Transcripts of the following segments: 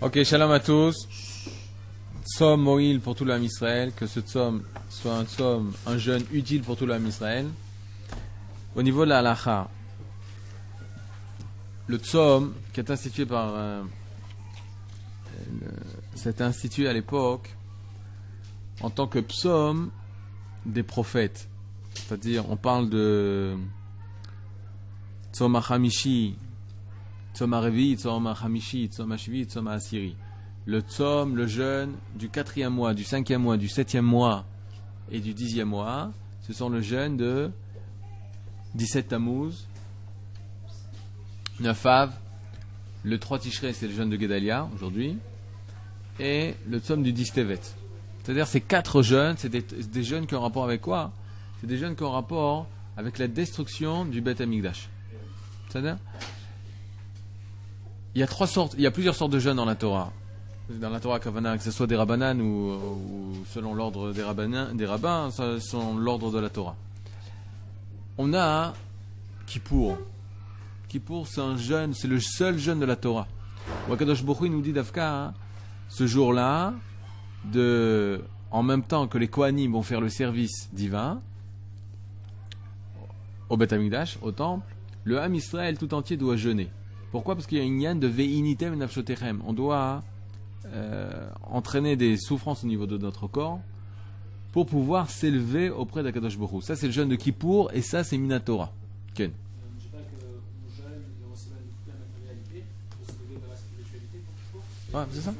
Ok, shalom à tous. Somme Moïl pour tout l'âme Israël, que ce somme soit un somme, un jeûne utile pour tout l'âme Israël. Au niveau de la halacha, le tzom qui est institué par euh, c'est institué à l'époque en tant que psaume des prophètes. C'est-à-dire, on parle de tzom hamishi, tzom harevi, tzom tzom hashvi, tzom asiri. Le tzom, le jeûne du quatrième mois, du cinquième mois, du septième mois et du dixième mois, ce sont le jeûne de 17 Tammuz, 9 Av, le 3 Tishrei, c'est le jeûne de Gedalia aujourd'hui, et le tzom du 10 Tevet. C'est-à-dire ces quatre jeûnes, c'est des, jeûnes qui ont rapport avec quoi? C'est des jeûnes qui ont rapport avec la destruction du Beth Amikdash. C'est-à-dire il y a plusieurs sortes de jeûnes dans la Torah. Dans la Torah Kavana, que ce soit des rabbanan ou, selon l'ordre des, des rabbins, selon l'ordre de la Torah. On a Kippour. Kippour, c'est un jeûne, c'est le seul jeûne de la Torah. Wakadosh Bokhu nous dit d'Afka, hein, ce jour-là, de, en même temps que les Kohanim vont faire le service divin au Beth Amikdash, au temple, le Ham Israël tout entier doit jeûner. Pourquoi? Parce qu'il y a une yann de veinitem nafshotechem. On doit euh, entraîner des souffrances au niveau de notre corps pour pouvoir s'élever auprès d'Akadosh Borou. Ça, c'est le jeûne de Kippour et ça, c'est Minatora. Ken. Ouais, c'est ça.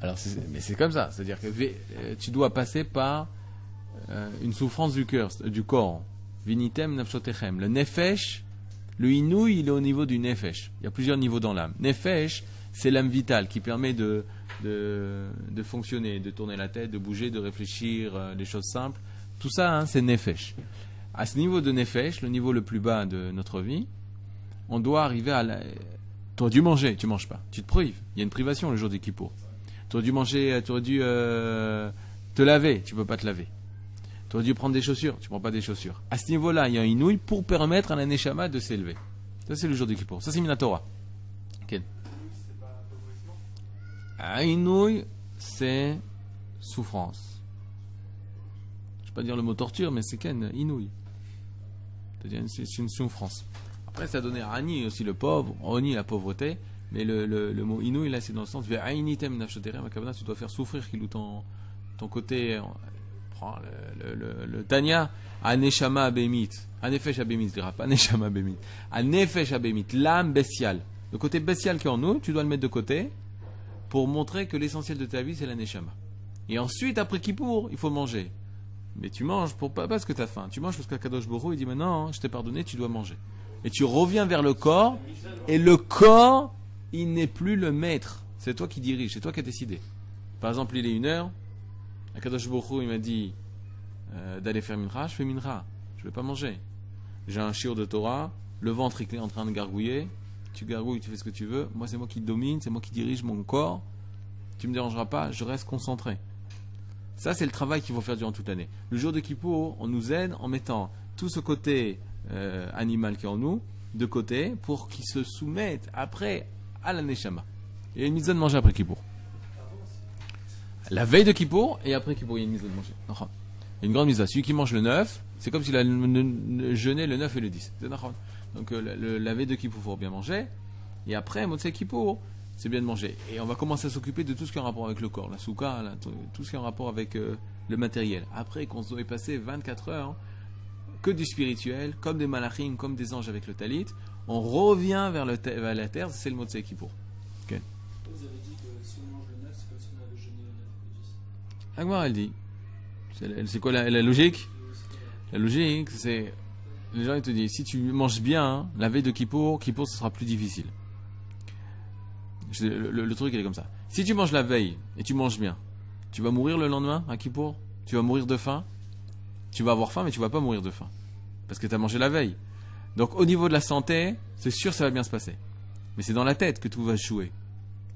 Alors, mais c'est comme ça. C'est-à-dire que euh, tu dois passer par euh, une souffrance du cœur, du corps. Vinitem nafshotechem. Le nefesh, le inouï, il est au niveau du nefesh. Il y a plusieurs niveaux dans l'âme. Nefesh, c'est l'âme vitale qui permet de, de, fonctionner, de tourner la tête, de bouger, de réfléchir, euh, des choses simples. Tout ça, hein, c'est nefesh. À ce niveau de nefesh, le niveau le plus bas de notre vie, on doit arriver à la... Tu aurais dû manger, tu manges pas. Tu te prives. Il y a une privation le jour du Kippour. Tu aurais dû manger, tu aurais dû euh, te laver, tu peux pas te laver. Tu aurais dû prendre des chaussures, tu prends pas des chaussures. À ce niveau-là, il y a un inouï pour permettre à la Neshama de s'élever. Ça, c'est le jour du Kippour. Ça, c'est Minatora. Ken. Inouï, c'est souffrance. Je ne vais pas dire le mot torture, mais c'est Ken, Inouï. C'est une souffrance. Après, ça a donné à Ani aussi le pauvre, Oni la pauvreté. Mais le, mot Inouï, là, c'est dans le sens, tu dois faire souffrir qu'il ton côté le, le, Tanya, Aneshama Abemit, Anefesh Abemit, je Aneshama Abemit, Anefesh Abemit, l'âme bestiale. Le côté bestial qui est en nous, tu dois le mettre de côté pour montrer que l'essentiel de ta vie, c'est l'Aneshama. Et ensuite, après Kippour, il faut manger. Mais tu manges pour pas parce que tu as faim. Tu manges parce qu'Akadosh Boro, il dit maintenant, je t'ai pardonné, tu dois manger. Et tu reviens vers le corps, et le corps, il n'est plus le maître. C'est toi qui dirige, c'est toi qui as décidé. Par exemple, il est une heure, Akadosh Bokhu, il m'a dit euh, d'aller faire minra, je fais minra. Je vais pas manger. J'ai un chiot de Torah, le ventre est en train de gargouiller. Tu gargouilles, tu fais ce que tu veux. Moi, c'est moi qui domine, c'est moi qui dirige mon corps. Tu me dérangeras pas, je reste concentré. Ça, c'est le travail qu'il faut faire durant toute l'année. Le jour de Kippour, on nous aide en mettant tout ce côté euh, animal qui est en nous de côté pour qu'il se soumette après à la Neshama. A une mise de manger après Kippour. La veille de Kippour et après Kippour, il y a une mise de manger. A une grande mise à Celui qui mange le 9, c'est comme s'il a jeûné le 9 et le 10. Donc euh, la veille de Kippour, il faut bien manger. Et après, Motsé Kippour, c'est bien de manger. Et on va commencer à s'occuper de tout ce qui est en rapport avec le corps, la souka, tout ce qui est en rapport avec euh, le matériel. Après qu'on soit passé 24 heures que du spirituel, comme des malachim, comme des anges avec le talit, on revient vers, le la terre, c'est le Motsé Kippour. Okay. Elle dit. C'est quoi la, logique? La logique, c'est. Les gens, ils te disent si tu manges bien, la veille de Kippour, Kippour, ce sera plus difficile. Le, truc, il est comme ça. Si tu manges la veille et tu manges bien, tu vas mourir le lendemain à Kippour? Tu vas mourir de faim? Tu vas avoir faim, mais tu vas pas mourir de faim. Parce que tu as mangé la veille. Donc, au niveau de la santé, c'est sûr que ça va bien se passer. Mais c'est dans la tête que tout va jouer.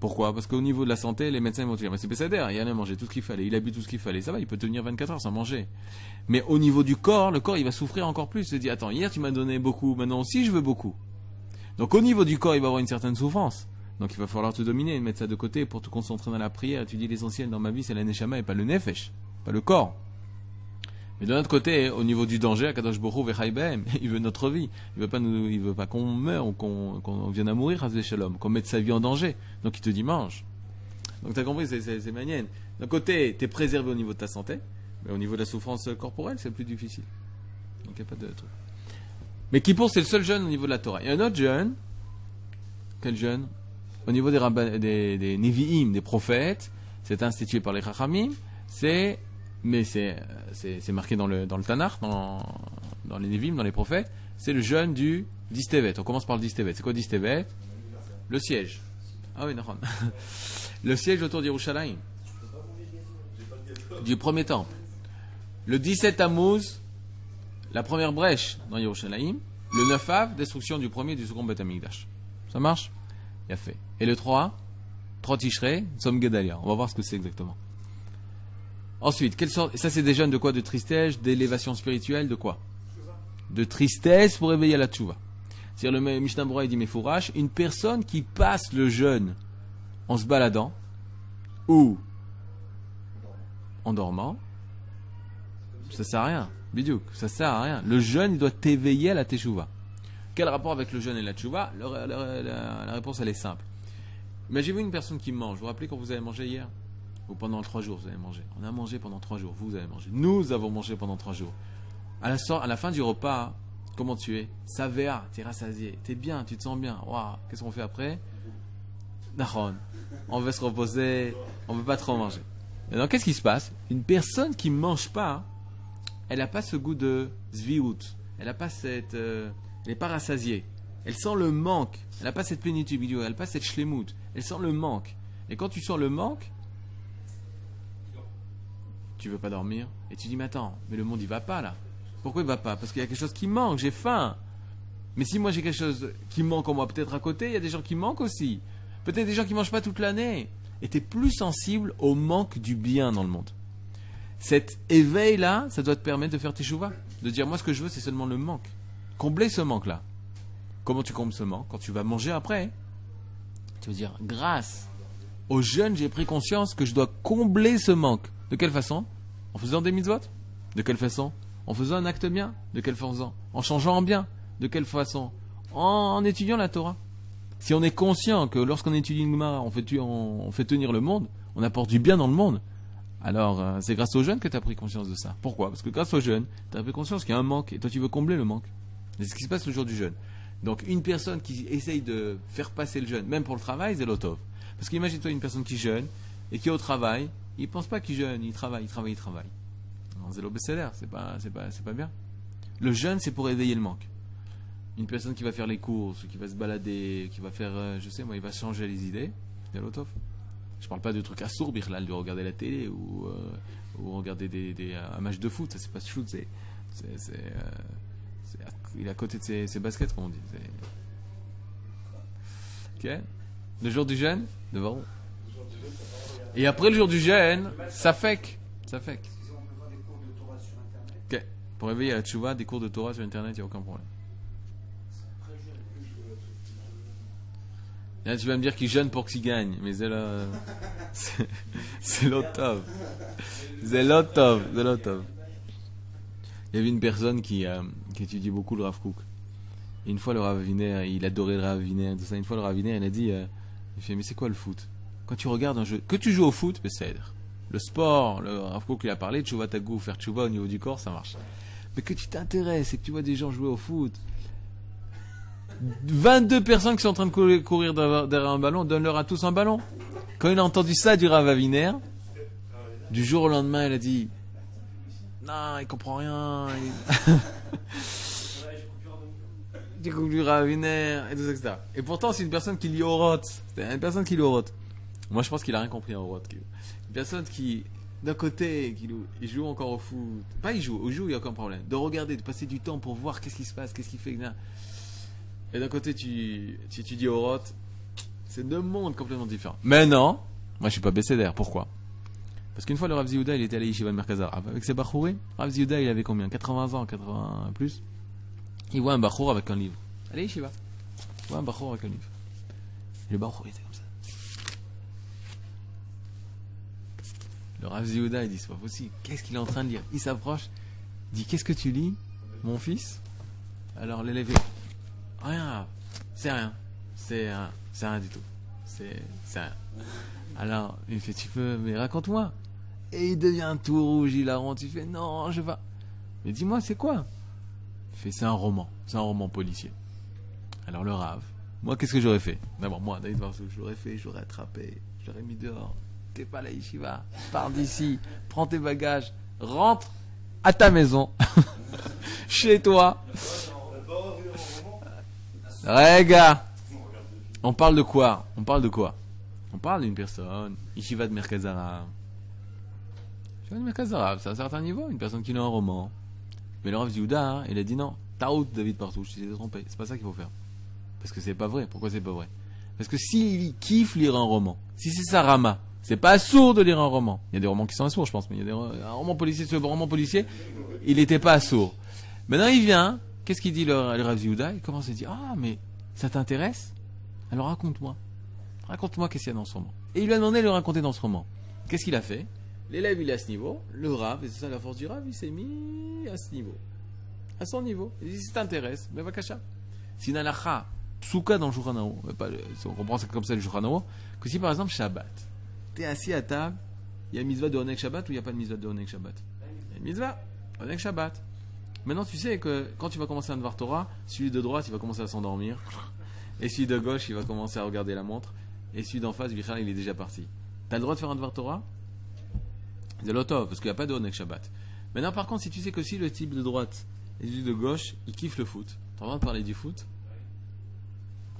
Pourquoi? Parce qu'au niveau de la santé, les médecins vont dire, mais c'est Pessadère, il a mangé tout ce qu'il fallait, il a bu tout ce qu'il fallait, ça va, il peut tenir 24 heures sans manger. Mais au niveau du corps, le corps, il va souffrir encore plus. Il se dit, attends, hier tu m'as donné beaucoup, maintenant aussi je veux beaucoup. Donc au niveau du corps, il va avoir une certaine souffrance. Donc il va falloir te dominer, mettre ça de côté pour te concentrer dans la prière. Tu dis l'essentiel dans ma vie, c'est la neshama et pas le nefesh, pas le corps. Mais de l'autre côté, au niveau du danger, Akadosh Borou il veut notre vie. Il veut pas veut pas qu'on meure ou qu'on vienne à mourir, Shalom, qu'on mette sa vie en danger. Donc il te dit mange. Donc tu as compris, c'est manienne. D'un côté, tu es préservé au niveau de ta santé, mais au niveau de la souffrance corporelle, c'est plus difficile. Donc il n'y a pas de truc. Mais Kippour, c'est le seul jeune au niveau de la Torah. Il y a un autre jeune. Quel jeune? Au niveau des, des, des Nevi'im, des prophètes, c'est institué par les Chachamim. C'est, mais c'est, c'est, marqué dans le, dans le Tanakh, dans, dans les Nevi'im, dans les prophètes. C'est le jeune du Distevet. On commence par le Distevet. C'est quoi Distevet Le siège. Ah oui, d'accord. le siège autour d'Yerushalayim. Du premier temple. Le 17 Tammuz, la première brèche dans Yerushalayim, le 9 av, destruction du premier et du second Beth Amikdash. Ça marche? Il a fait. Et le 3 3 Tishrei, Som Gedalia. On va voir ce que c'est exactement. Ensuite, quelle sorte, ça c'est des jeunes de quoi? De tristesse, d'élévation spirituelle, de quoi? De tristesse pour éveiller la tchouva. C'est-à-dire le Mishnah Bora dit Mefourash, une personne qui passe le jeûne en se baladant ou en dormant, ça sert à rien. Bidouk, ça sert à rien. Le jeûne, il doit t'éveiller à la teshuva. Quel rapport avec le jeûne et la teshuva la, réponse, elle est simple. Imaginez une personne qui mange. Vous vous rappelez quand vous avez mangé hier? Pendant trois jours, vous avez mangé. On a mangé pendant trois jours. Vous, avez mangé. Nous avons mangé pendant trois jours. À la, fin du repas, comment tu es? Savéa, tu es rassasié. Tu es bien, tu te sens bien. Waouh, qu'est-ce qu'on fait après? On veut se reposer. On veut pas trop manger. Maintenant, qu'est-ce qui se passe? Une personne qui ne mange pas, elle n'a pas ce goût de zviut. Elle n'a pas cette. Euh, elle n'est pas rassasiée. Elle sent le manque. Elle n'a pas cette plénitude. Elle n'a pas cette shlemut. Elle sent le manque. Et quand tu sens le manque, tu veux pas dormir. Et tu dis, mais attends, mais le monde il va pas là. Pourquoi il va pas? Parce qu'il y a quelque chose qui manque, j'ai faim. Mais si moi j'ai quelque chose qui manque en moi, peut-être à côté, il y a des gens qui manquent aussi. Peut-être des gens qui mangent pas toute l'année. Et tu es plus sensible au manque du bien dans le monde cet éveil-là, ça doit te permettre de faire tes chouvas. De dire, moi, ce que je veux, c'est seulement le manque. Combler ce manque-là. Comment tu combles ce manque? Quand tu vas manger après, tu vas dire, grâce au jeûne, j'ai pris conscience que je dois combler ce manque. De quelle façon En faisant des mitzvot De quelle façon En faisant un acte bien De quelle façon En changeant en bien De quelle façon en, étudiant la Torah. Si on est conscient que lorsqu'on étudie une Gemara, on fait, on fait tenir le monde, on apporte du bien dans le monde, alors, euh, c'est grâce aux jeunes que tu as pris conscience de ça. Pourquoi? Parce que grâce aux jeunes, tu as pris conscience qu'il y a un manque et toi tu veux combler le manque. C'est ce qui se passe le jour du jeûne. Donc, une personne qui essaye de faire passer le jeûne, même pour le travail, c'est l'otov. Parce qu'imagine-toi une personne qui jeûne et qui est au travail, il pense pas qu'il jeûne, il travaille, il travaille, il travaille. C'est c'est pas, c'est pas, c'est pas bien. Le jeûne, c'est pour éveiller le manque. Une personne qui va faire les courses, qui va se balader, qui va faire, euh, je sais moi, il va changer les idées. Je parle pas de trucs assourds, Birlal, de regarder la télé ou, euh, ou regarder des, des, un match de foot. Ça, c'est pas shoot, c'est. c'est, euh, il est à côté de ses, ses baskets, comme on dit. Ok Le jour du jeûne, devant. Et après le jour du jeûne, ça fait Ça fait Ok. Pour réveiller la tchouva, des cours de Torah sur internet, il n'y a aucun problème. Là, tu vas me dire qu'il jeûne pour qu'il gagne, mais c'est là. C'est l'autre C'est C'est Il y avait une personne qui, euh, étudiait beaucoup le Rav Et une fois, le Rav il adorait le Rav tout ça. Une fois, le Rav il a dit euh, il fait, Mais c'est quoi le foot? Quand tu regardes un jeu, que tu joues au foot, c'est le sport, le Rav Kook lui a parlé, tu vois ta goût, faire tchouva au niveau du corps, ça marche. Mais que tu t'intéresses et que tu vois des gens jouer au foot, 22 personnes qui sont en train de courir derrière un ballon, donne-leur à tous un ballon. Quand il a entendu ça du Ravaviner, du jour au lendemain, il a dit Non, il comprend rien. Du coup, du Ravaviner, et tout ça, etc. Et pourtant, c'est une personne qui lit au rot. C'est une personne qui lit au rot. Moi, je pense qu'il a rien compris en rot. Une personne qui, d'un côté, qui il joue encore au foot. Pas il joue, au joue, il n'y a aucun problème. De regarder, de passer du temps pour voir qu'est-ce qui se passe, qu'est-ce qu'il fait. Et d'un côté, tu, tu étudies au c'est deux mondes complètement différents. Mais non, moi je suis pas d'air. Pourquoi? Parce qu'une fois le Rav Ziyuda, il était allé Yeshiva Merkazar avec ses Bachouré. Rav Ziyuda, il avait combien? 80 ans, 80 plus? Il voit un Bachour avec un livre. Allez Yeshiva. Il voit un Bachour avec un livre. Le Bachour était comme ça. Le Rav Yehuda, il dit, c'est pas possible. Qu'est-ce qu'il est en train de lire Il s'approche, dit, qu'est-ce que tu lis, mon fils? Alors l'élève, rien, c'est rien, c'est rien, c'est rien du tout. C'est, rien. Alors, il fait, tu peux, mais raconte-moi. Et il devient tout rouge, il a honte, il fait, non, je vais. Mais dis-moi, c'est quoi? Il fait, c'est un roman, c'est un roman policier. Alors le Rav, moi, qu'est-ce que j'aurais fait? D'abord, moi, David Varsou, j'aurais fait, j'aurais attrapé, j'aurais mis dehors. T'es pas la yeshiva, pars d'ici, prends tes bagages, rentre à ta maison, chez toi. Regarde, on parle de quoi? On parle de quoi? On parle d'une personne, yeshiva de Merkazara. Yeshiva de Merkazara, c'est à un certain niveau, une personne qui lit un roman. Mais le Rav Yehuda, hein, il a dit non, Taout David Partout, je t'ai trompé, c'est pas ça qu'il faut faire. Parce que c'est pas vrai. Pourquoi c'est pas vrai? Parce que s'il kiffe lire un roman, si c'est sa rama, c'est pas sourd de lire un roman. Il y a des romans qui sont sourds, je pense, mais il y a des un roman policier, ce roman policier, il n'était pas sourd. Maintenant, il vient, qu'est-ce qu'il dit le, le Rav Yehuda? Il commence à dire Ah, mais ça t'intéresse? Alors raconte-moi. Raconte-moi qu'est-ce qu'il y a dans ce roman. Et il lui a demandé de le raconter dans ce roman. Qu'est-ce qu'il a fait? L'élève, il est à ce niveau. Le Rav, et c'est ça la force du Rav, il s'est mis à ce niveau. À son niveau. Il dit Si t'intéresse, mais va cacher. Si Nalacha, Psuka dans le Shulchan on comprend ça comme ça le Shulchan que si par exemple Shabbat, tu es assis à table, il y a une mitzvah de Onek Shabbat ou il n'y a pas de mitzvah de Onek Shabbat Il y a une mitzvah, Shabbat. Maintenant tu sais que quand tu vas commencer à voir Torah, celui de droite il va commencer à s'endormir, et celui de gauche il va commencer à regarder la montre, et celui d'en face, Bichar, il est déjà parti. Tu as le droit de faire un Dvar Torah? C'est l'auto, parce qu'il n'y a pas de Onek Shabbat. Maintenant par contre, si tu sais que si le type de droite et celui de gauche, il kiffe le foot, tu as le droit de parler du foot?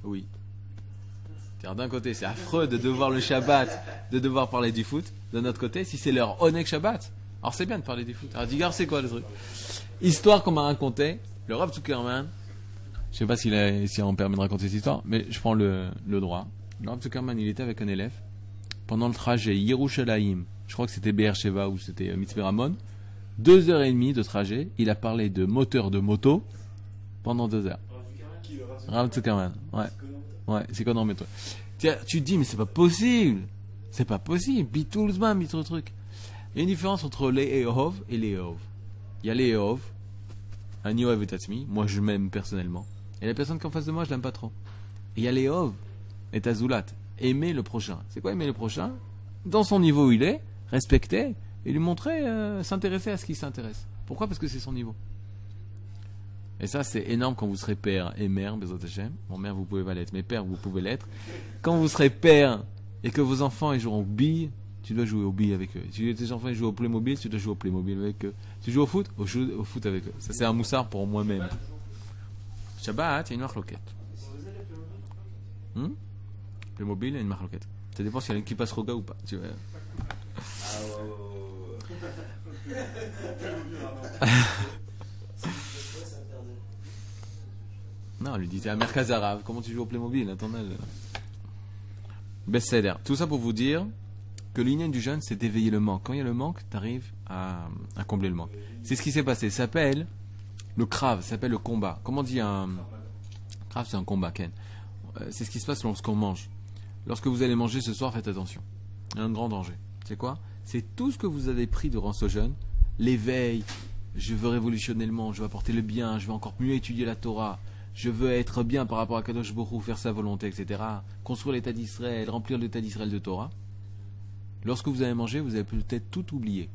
Oui. D'un côté, c'est affreux de devoir le Shabbat, de devoir parler du foot. De notre côté, si c'est leur Onek Shabbat, alors c'est bien de parler du foot. Alors, dis c'est quoi le truc? Histoire qu'on m'a raconté, le Rav Zuckerman, je sais pas s'il si on permet de raconter cette histoire, mais je prends le, le droit. Le Rav Zuckerman, il était avec un élève pendant le trajet Yerushalayim, je crois que c'était Be'er ou c'était Mitzvah Ramon, deux heures et demie de trajet, il a parlé de moteur de moto pendant deux heures. Rav Zuckerman. Ouais. Ouais, c'est quoi dans métro Tu te dis, mais c'est pas possible. C'est pas possible. Bitoulzman, bito truc. Il y a une différence entre les Ehov et les Ehov. Il y a les Ehov, un Yoav et Moi, je m'aime personnellement. Et la personne qui est en face de moi, je l'aime pas trop. Et il y a les Ehov et Tazulat. Aimer le prochain. C'est quoi aimer le prochain? Dans son niveau où il est, respecter et lui montrer, euh, s'intéresser à ce qui s'intéresse. Pourquoi? Parce que c'est son niveau. Et ça, c'est énorme quand vous serez père et mère, Bezot Hashem. Bon, mère, vous pouvez pas l'être, mais père, vous pouvez l'être. Quand vous serez père et que vos enfants ils joueront au billes, tu dois jouer au billes avec eux. Si tes enfants ils jouent au Playmobil, tu dois jouer au Playmobil avec eux. Tu joues au foot, au, au foot avec eux. Ça, c'est un moussard pour moi-même. Shabbat, il y a une marloquette. Hmm? Playmobil, il y a une marloquette. Ça dépend s'il y a une qui passe Roga ou pas. Tu vois. Non, lui disait à Merkaz comment tu joues au Playmobil à âge Bestseller. Tout ça pour vous dire que l'union du jeune, c'est d'éveiller le manque. Quand il y a le manque, tu arrives à, combler le manque. C'est ce qui s'est passé. Ça s'appelle le crave, ça s'appelle le combat. Comment on dit un. Crave, c'est un combat, Ken. Euh, c'est ce qui se passe lorsqu'on mange. Lorsque vous allez manger ce soir, faites attention. Il y a un grand danger. C'est quoi? C'est tout ce que vous avez pris durant ce jeûne, l'éveil, je veux révolutionner le monde, je veux apporter le bien, je veux encore mieux étudier la Torah, je veux être bien par rapport à Kadosh Baruch faire sa volonté, etc. Construire l'État d'Israël, remplir l'État d'Israël de Torah. Lorsque vous allez manger, vous allez peut-être tout oublier.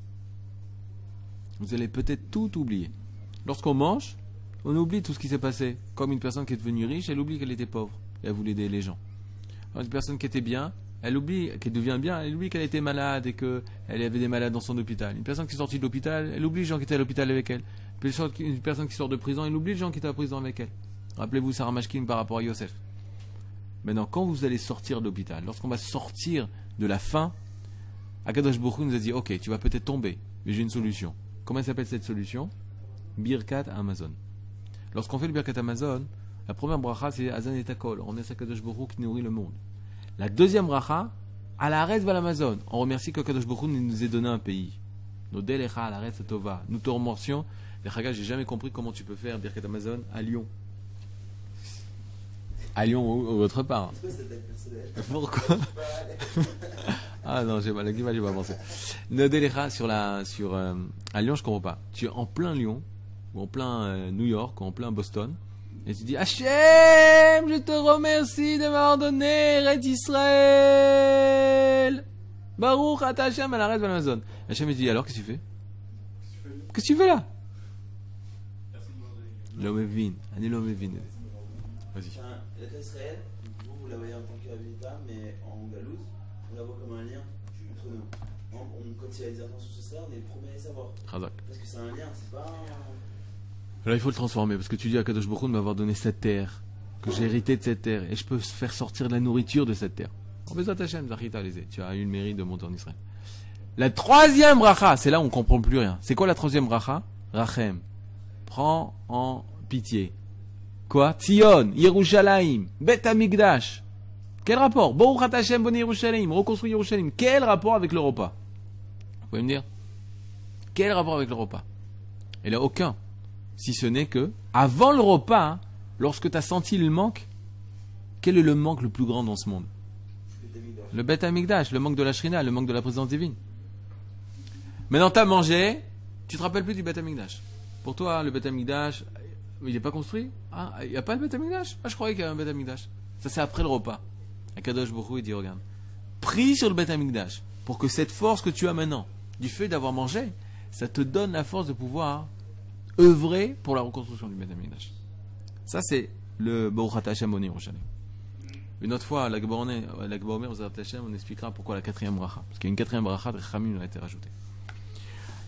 Vous allez peut-être tout oublier. Lorsqu'on mange, on oublie tout ce qui s'est passé. Comme une personne qui est devenue riche, elle oublie qu'elle était pauvre et elle voulait aider les gens. une personne qui était bien, elle oublie qu'elle devient bien, elle oublie qu'elle était malade et qu'elle avait des malades dans son hôpital. Une personne qui est sortie de l'hôpital, elle oublie les gens qui étaient à l'hôpital avec elle. Une personne qui sort de prison, elle oublie les gens qui étaient à prison avec elle. Rappelez-vous Sarah Mashkin par rapport à Yosef. Maintenant, quand vous allez sortir de l'hôpital, lorsqu'on va sortir de la faim, Akadosh Baruch nous a dit Ok, tu vas peut-être tomber, mais j'ai une solution. Comment s'appelle cette solution? Birkat Amazon. Lorsqu'on fait le Birkat Amazon, la première bracha c'est Azan et Takol. On remercie Akadosh Baruch qui nourrit le monde. La deuxième bracha, à la va l'Amazon. On remercie qu'Akadosh Baruch nous ait donné un pays. Nos Delecha, à la Tova. Nous te remercions. J'ai jamais compris comment tu peux faire Birkat Amazon à Lyon à Lyon ou, autre part. Pourquoi? Ah non, j'ai mal, la j'ai pas pensé. Nodelecha sur la, sur, euh, à Lyon, je comprends pas. Tu es en plein Lyon, ou en plein euh, New York, ou en plein Boston, et tu dis, Hachem, je te remercie de m'avoir donné Red Israël. Baruch ata Hachem à la Red Amazon. Hachem, il dit, alors, qu'est-ce que tu fais? Qu'est-ce que tu fais? Là? L'homme est vine. L'homme est vine. Vas-y. Enfin, l'État Israël, vous, vous la voyez en tant qu'habitat, mais en galouse, on la voit comme un lien entre nous. On, on- quand il y a des sur ça, on est le premier à les savoir. Razak. Parce que c'est un lien, c'est pas un... Là, il faut le transformer parce que tu dis à Kadosh Baruch de m'avoir donné cette terre, que j'ai hérité de cette terre et je peux faire sortir de la nourriture de cette terre. En Hashem, Zachita Lézé, tu as eu le mérite de monter en Israël. La troisième bracha, c'est là où on comprend plus rien. C'est quoi la troisième bracha? Rachem. Prends en pitié. Quoi Tzion, Yerushalayim, Bet Amigdash. Quel rapport? Baruch Hashem Boni Yerushalayim, reconstruit Yerushalayim. Quel rapport avec le repas Vous pouvez me dire? Quel rapport avec le repas Il n'y a aucun si ce n'est que, avant le repas, hein, lorsque tu as senti le manque, quel est le manque le plus grand dans ce monde? Le Beth Amigdash, le manque de la Shrina, le manque de la présence divine. Maintenant, tu as mangé, tu te rappelles plus du Beth Amigdash. Pour toi, le Beth Amigdash, il n'est pas construit Ah, Il n'y a pas de Beth Amigdash Ah, je croyais qu'il y avait un Beth Amigdash. Ça, c'est après le repas. Akadosh Hu, il dit, regarde, prie sur le Beth Amigdash, pour que cette force que tu as maintenant, du fait d'avoir mangé, ça te donne la force de pouvoir œuvrer pour la reconstruction du Beth Amigdash. Ça, c'est le Baruch Ata Hashem Yerushalayim. Une autre fois, la aux Hashem, on expliquera pourquoi la quatrième bracha. Parce qu'il y a une quatrième bracha de Khamim a été rajoutée.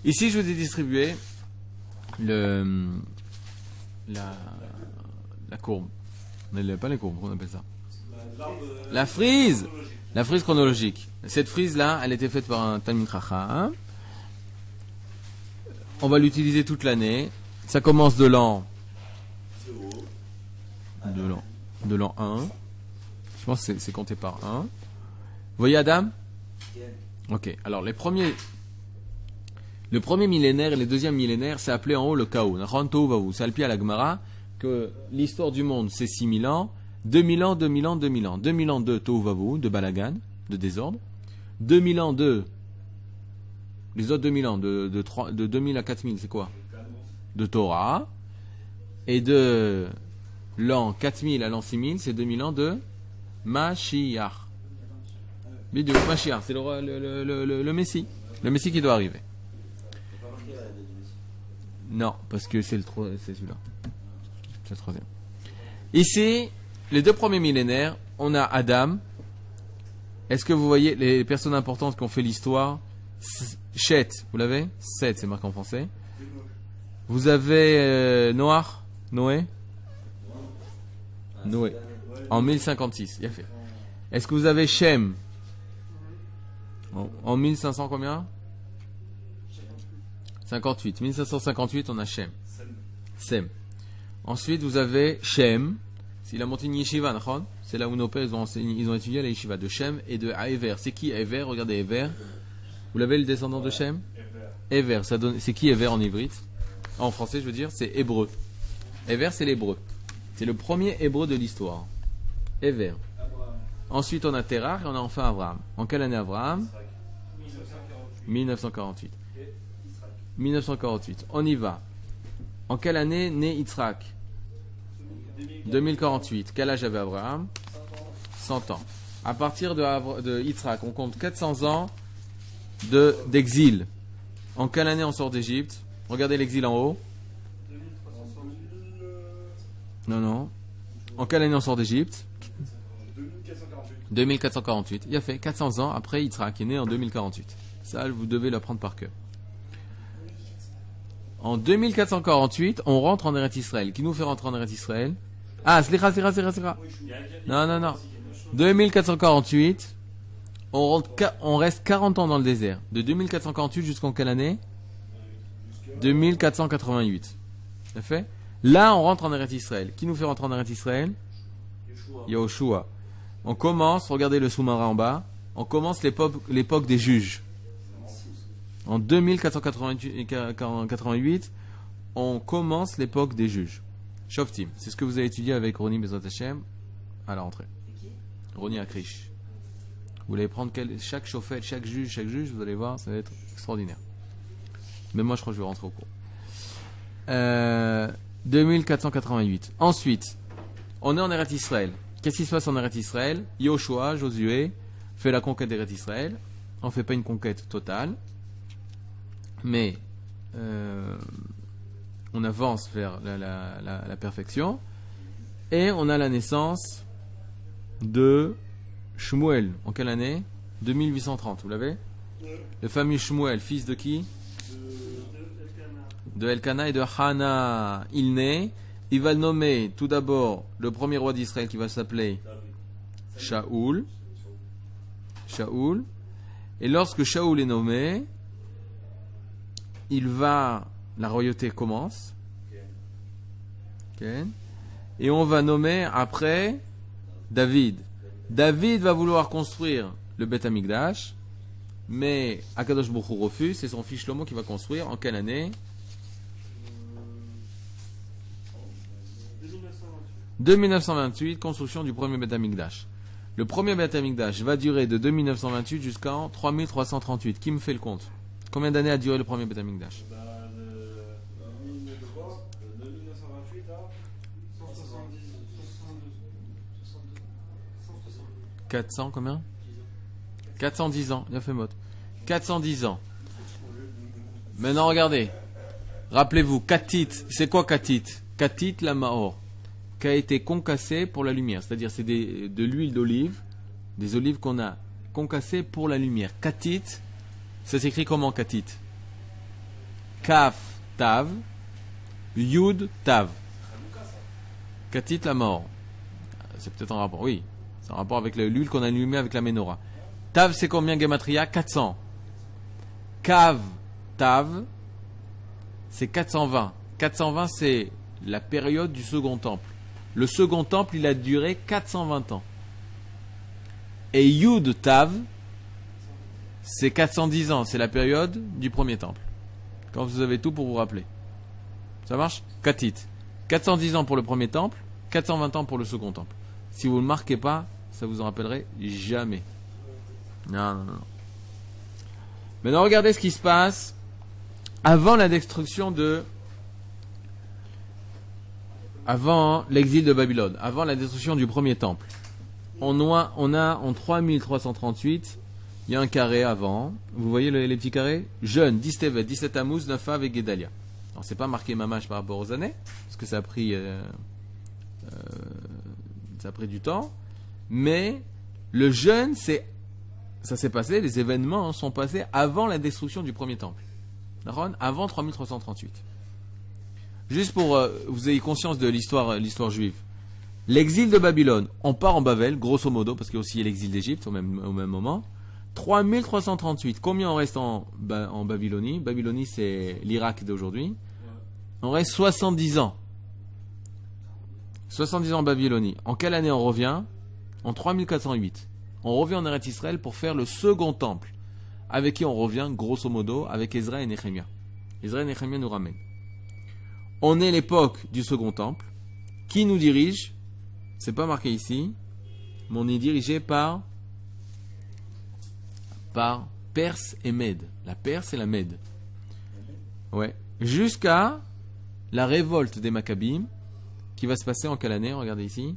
Ici, je vous ai distribué le, la, la courbe. On pas les courbes, on appelle ça? La frise La frise chronologique. Cette frise-là, elle était faite par un Talmud. On va l'utiliser toute l'année. Ça commence de l'an de l'an de l'an 1. Je pense que c'est compté par 1. Vous voyez Adam? Ok, alors les premiers. Le premier millénaire et le deuxième millénaire, c'est appelé en haut le chaos. C'est Alpi à la Gemara que l'histoire du monde, c'est 6000 ans. 2000 ans, 2000 ans, 2000 ans. 2000 ans de Tohu Vahu, de Balagan, de désordre. 2000 ans de. Les autres 2000 ans, de, de, 3 de 2000 à 4000, c'est quoi? De Torah. Et de l'an 4000 à l'an 6000, c'est 2000 ans de Mashiach. Mashiach, c'est le, le, le- le Messie. Le Messie qui doit arriver. C'est pas marqué la date du Messie. Non, parce que c'est le celui-là. C'est le troisième. Ici, les deux premiers millénaires, on a Adam. Est-ce que vous voyez les personnes importantes qui ont fait l'histoire? Chet, vous l'avez? Seth, c'est marqué en français. Vous avez euh, Noah? Noé? Noé. En 1056, il a fait. Est-ce que vous avez Shem? En 1500 combien? 58. 1558, on a Shem. Sem. Ensuite, vous avez Shem. C'est la montagne Yeshiva, C'est là où nos pères ils ont, enseigné, ils ont étudié la Yeshiva de Shem et de Ever. C'est qui Ever? Regardez Ever. Vous l'avez le descendant de Shem? Ever. ça donne- C'est qui Ever en ivrite En français, je veux dire, c'est hébreu. Ever, c'est l'hébreu. C'est le premier hébreu de l'histoire. Ever. Ensuite, on a Terach et on a enfin Abraham. En quelle année Abraham? 1948. 1948. On y va. En quelle année naît Yitzhak? 2048. Quel âge avait Abraham? 100 ans. À partir de, de Yitzhak, on compte 400 ans de- d'exil. en quelle année on sort d'Égypte? Regardez l'exil en haut. Non, non. En quelle année on sort d'Égypte? 2448. Il a fait 400 ans après Yitzhak, qui est né en 2048. Ça, vous devez l'apprendre par cœur. En 2448, on rentre en Eretz Israël. Qui nous fait rentrer en Eretz Israël? Ah, slicha, slicha, slicha, slicha. Non, non, non. 2448, on, reste 40 ans dans le désert. De 2448 jusqu'en quelle année? 2488. Ça fait? Là, on rentre en Eretz Israël. Qui nous fait rentrer en Eretz Israël? Yahushua. On commence, regardez le sous-marin en bas, on commence l'époque des juges. En 2488, on commence l'époque des juges. Shoftim, c'est ce que vous avez étudié avec Roni Bezot Hashem à la rentrée. Roni Akrish. Vous allez prendre quel- chaque chauffette, chaque juge, chaque juge, vous allez voir, ça va être extraordinaire. Mais moi, je crois que je vais rentrer au cours. Euh, 2488. Ensuite, on est en Eretz Israël. Qu'est-ce qui se passe en Eretz Israël? Yoshua, Josué, fait la conquête d'Eretz Israël. On fait pas une conquête totale, mais euh, on avance vers la, la- la- la perfection. Et on a la naissance de Shmuel. En quelle année? 2830, vous l'avez? Le fameux Shmuel, fils de qui? De Elkana et de Hana. Il naît. Il va le nommer tout d'abord le premier roi d'Israël qui va s'appeler Shaoul. Shaoul. Et lorsque Shaoul est nommé, il va. La royauté commence. Et on va nommer après David. David va vouloir construire le Beth Amikdash, mais Akadosh Baruch Hu refuse. C'est son fils Shlomo qui va construire. En quelle année? 2928, construction du premier Beth Amikdash. Le premier Beth Amikdash va durer de 2928 jusqu'en 3338. Qui me fait le compte? Combien d'années a duré le premier Beth Amikdash Bah, de 1903, de 1928 à 170, 400 combien 410 ans, il a fait mot. 410 ans. Maintenant regardez. Rappelez-vous, Katit, c'est quoi Katit Katit la Maor, qui a été concassé pour la lumière. C'est-à-dire c'est de l'huile d'olive, des olives qu'on a concassées pour la lumière. Katit, ça s'écrit comment Katit? Kaf Tav, Yud Tav. Katit la mort. C'est peut-être en rapport, oui. C'est en rapport avec le- l'huile qu'on a allumée avec la menorah. Tav, c'est combien Gematria? 400. Kav, Tav, c'est 420. 420, c'est la période du second temple. Le second temple, il a duré 420 ans. Et Yud Tav, c'est 410 ans. C'est la période du premier temple. Quand vous avez tout pour vous rappeler. Ça marche? Katit. 410 ans pour le premier temple, 420 ans pour le second temple. Si vous ne le marquez pas, ça vous en rappellerait jamais. Non, non, non. Maintenant, regardez ce qui se passe avant la destruction de. Avant l'exil de Babylone, avant la destruction du premier temple. On a, on a en 3338, il y a un carré avant. Vous voyez le- les petits carrés? Jeune, 10 Tevet, 17 Tammuz, 9 Av et Gedalia. Alors, c'est pas marqué Mamash par rapport aux années, parce que ça a pris, euh, euh, ça a pris du temps. Mais le jeûne, c'est, ça s'est passé, les événements sont passés avant la destruction du premier temple. Avant 3338. Juste pour euh, vous ayez conscience de l'histoire, euh, l'histoire juive. L'exil de Babylone, on part en Babel, grosso modo, parce qu'il y a aussi l'exil d'Égypte au même, au même moment. 3338. Combien on reste en, en Babylonie? Babylonie, c'est l'Irak d'aujourd'hui. On reste 70 ans. 70 ans en Babylonie. En quelle année on revient? En 3408. On revient en Eretz Israël pour faire le second temple. Avec qui on revient, grosso modo, avec Ezra et Nehemiah. Ezra et Nehemiah nous ramènent. On est l'époque du second temple. Qui nous dirige? C'est pas marqué ici. Mais on est dirigé par Perse et Mède. La Perse et la Mède. Ouais. Jusqu'à la révolte des Maccabim, qui va se passer en quelle année? Regardez ici.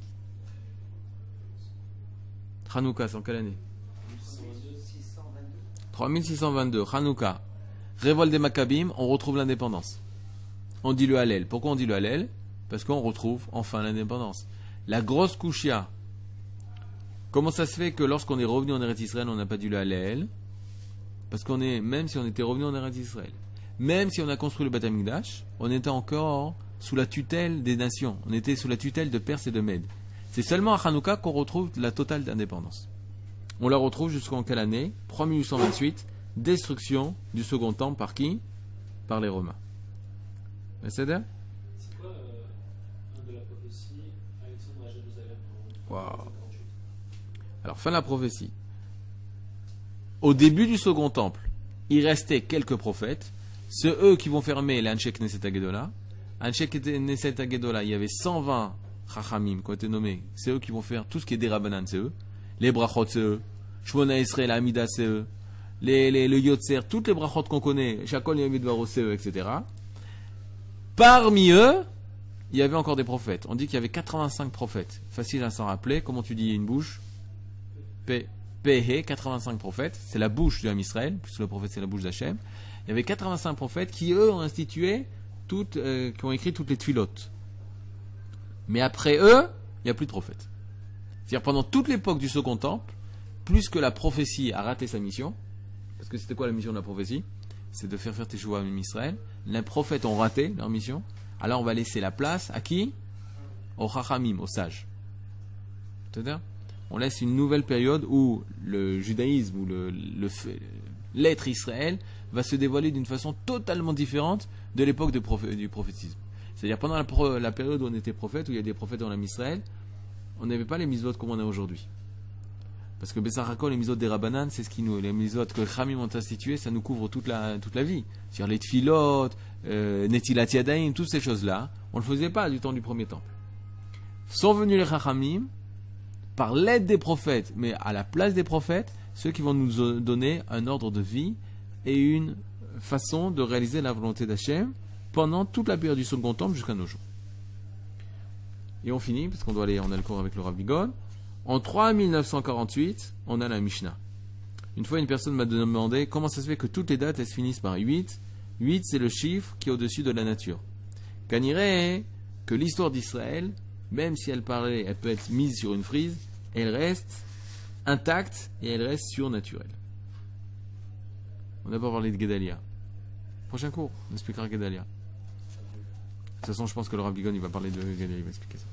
Hanouka, c'est en quelle année? 3622. Hanouka. Révolte des Maccabim, on retrouve l'indépendance. On dit le Hallel. Pourquoi on dit le Hallel? Parce qu'on retrouve enfin l'indépendance. La grosse Kouchia. Comment ça se fait que lorsqu'on est revenu en Eretz Israël, on n'a pas dit le Hallel Parce qu'on est, même si on était revenu en Eretz Israël, même si on a construit le Beth Amikdash, on était encore sous la tutelle des nations. On était sous la tutelle de Perse et de Mède. C'est seulement à Hanouka qu'on retrouve la totale d'indépendance. On la retrouve jusqu'en quelle année? 3828, destruction du second temple par qui? Par les Romains. C'est quoi euh, un de la prophétie Alexandre à Jérusalem? Waouh. 38. Alors, fin de la prophétie. Au début du second temple, il restait quelques prophètes. C'est eux qui vont fermer l'Anshek Neset Agedola. Anshek Neset Agedola, il y avait 120 Chachamim qui ont été nommés. C'est eux qui vont faire tout ce qui est des Rabbanan, c'est eux. Les Brachot, c'est eux. Shmona la Amida CE, les, les, le Yotzer, toutes les brachot qu'on connaît, Shakol Yamid Varo CE, etc. Parmi eux, il y avait encore des prophètes. On dit qu'il y avait 85 prophètes. Facile à s'en rappeler. Comment tu dis une bouche? P. Péhé, 85 prophètes. C'est la bouche du Ham Israël, puisque le prophète c'est la bouche d'Hachem. Il y avait 85 prophètes qui, eux, ont institué toutes, euh, qui ont écrit toutes les tuilotes. Mais après eux, il n'y a plus de prophètes. C'est-à-dire pendant toute l'époque du Second Temple, plus que la prophétie a raté sa mission, parce que c'était quoi la mission de la prophétie? C'est de faire faire tes choix à Israël. Les prophètes ont raté leur mission. Alors on va laisser la place à qui? Au Chachamim, aux sages. C'est-à-dire On laisse une nouvelle période où le judaïsme ou l'être Israël va se dévoiler d'une façon totalement différente de l'époque du prophétisme. C'est-à-dire pendant la, la période où on était prophète, où il y a des prophètes dans l'âme Israël, on n'avait pas les misotes comme on a aujourd'hui. Parce que Bessarako, les misotes des Rabbanan, c'est ce qui nous, les misotes que Khamim ont instituées, ça nous couvre toute la, toute la vie. C'est-à-dire les tfilotes, euh, Netilat Yadayim, toutes ces choses-là, on ne le faisait pas du temps du premier temple. Sont venus les Chachamim, par l'aide des prophètes, mais à la place des prophètes, ceux qui vont nous donner un ordre de vie et une façon de réaliser la volonté d'Hachem pendant toute la période du second temple jusqu'à nos jours. Et on finit, parce qu'on doit aller, on a le cours avec le Rav Bigon. En 3948, on a la Mishnah. Une fois, une personne m'a demandé comment ça se fait que toutes les dates, elles se finissent par 8. 8, c'est le chiffre qui est au-dessus de la nature. Gagnerait que l'histoire d'Israël, même si elle parlait, elle peut être mise sur une frise, elle reste intacte et elle reste surnaturelle. On n'a pas parlé de Gedalia. Prochain cours, on expliquera Gedalia. De toute façon, je pense que le Rav il va parler de Gedalia, il va expliquer ça.